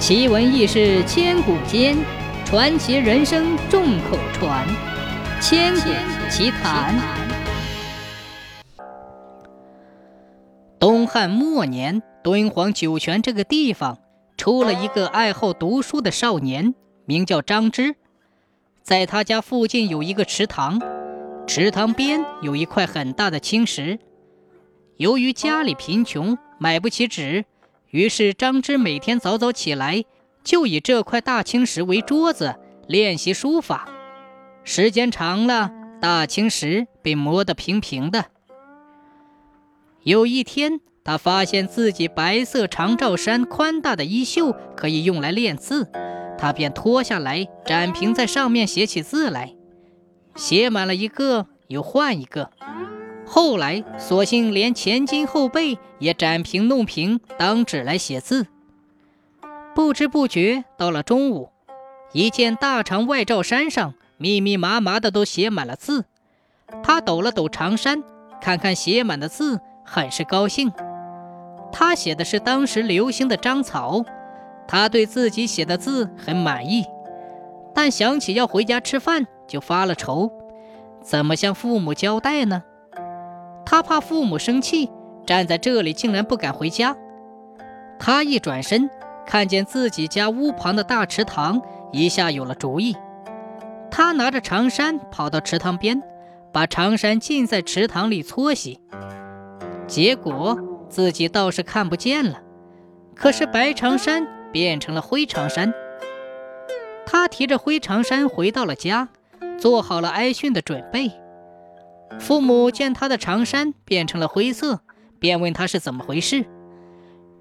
奇闻异事千古间，传奇人生众口传。千古奇谈。东汉末年，敦煌酒泉这个地方出了一个爱好读书的少年，名叫张芝。在他家附近有一个池塘，池塘边有一块很大的青石。由于家里贫穷，买不起纸。于是张芝每天早早起来，就以这块大青石为桌子练习书法。时间长了，大青石被磨得平平的。有一天，他发现自己白色长罩衫宽大的衣袖可以用来练字，他便脱下来展平在上面写起字来，写满了一个又换一个。后来，索性连前襟后背也展平弄平，当纸来写字。不知不觉到了中午，一件大长外罩衫上密密麻麻的都写满了字。他抖了抖长衫，看看写满的字，很是高兴。他写的是当时流行的章草，他对自己写的字很满意，但想起要回家吃饭，就发了愁，怎么向父母交代呢？他怕父母生气，站在这里竟然不敢回家。他一转身，看见自己家屋旁的大池塘，一下有了主意。他拿着长衫跑到池塘边，把长衫浸在池塘里搓洗。结果自己倒是看不见了，可是白长衫变成了灰长衫。他提着灰长衫回到了家，做好了挨训的准备。父母见他的长衫变成了灰色，便问他是怎么回事。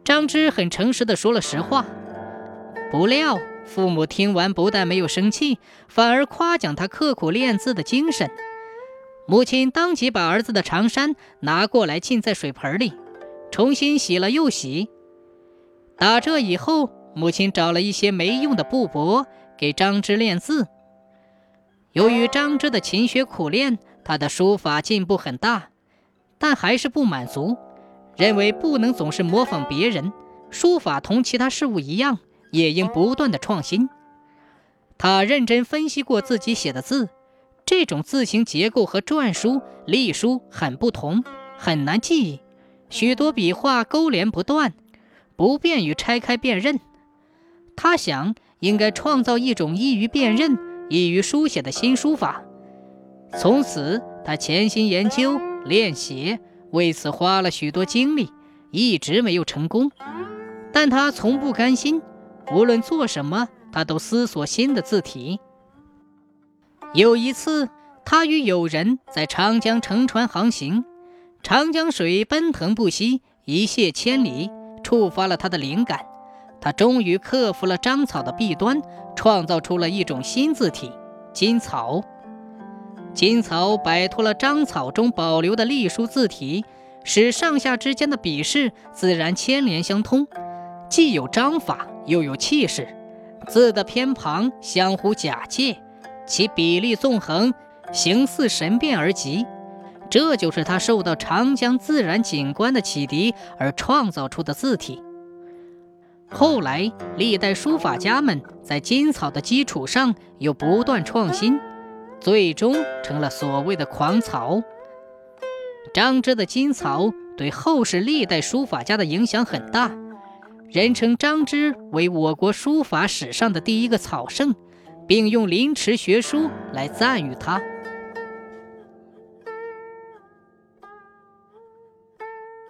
张芝很诚实地说了实话。不料父母听完，不但没有生气，反而夸奖他刻苦练字的精神。母亲当即把儿子的长衫拿过来浸在水盆里，重新洗了又洗。打这以后，母亲找了一些没用的布帛给张芝练字。由于张芝的勤学苦练，他的书法进步很大，但还是不满足，认为不能总是模仿别人，书法同其他事物一样，也应不断的创新。他认真分析过自己写的字，这种字形结构和篆书、隶书很不同，很难记忆，许多笔画勾连不断，不便于拆开辨认。他想，应该创造一种易于辨认、易于书写的新书法。从此，他潜心研究练写，为此花了许多精力，一直没有成功。但他从不甘心，无论做什么，他都思索新的字体。有一次，他与友人在长江乘船航行，长江水奔腾不息，一泻千里，触发了他的灵感。他终于克服了章草的弊端，创造出了一种新字体——金草。金草摆脱了章草中保留的隶书字体，使上下之间的笔势自然牵连相通，既有章法又有气势，字的偏旁相互假借，其比例纵横，形似神变而极。这就是他受到长江自然景观的启迪而创造出的字体。后来，历代书法家们在金草的基础上又不断创新。最终成了所谓的狂草。张芝的金草对后世历代书法家的影响很大，人称张芝为我国书法史上的第一个草圣，并用临池学书来赞誉他。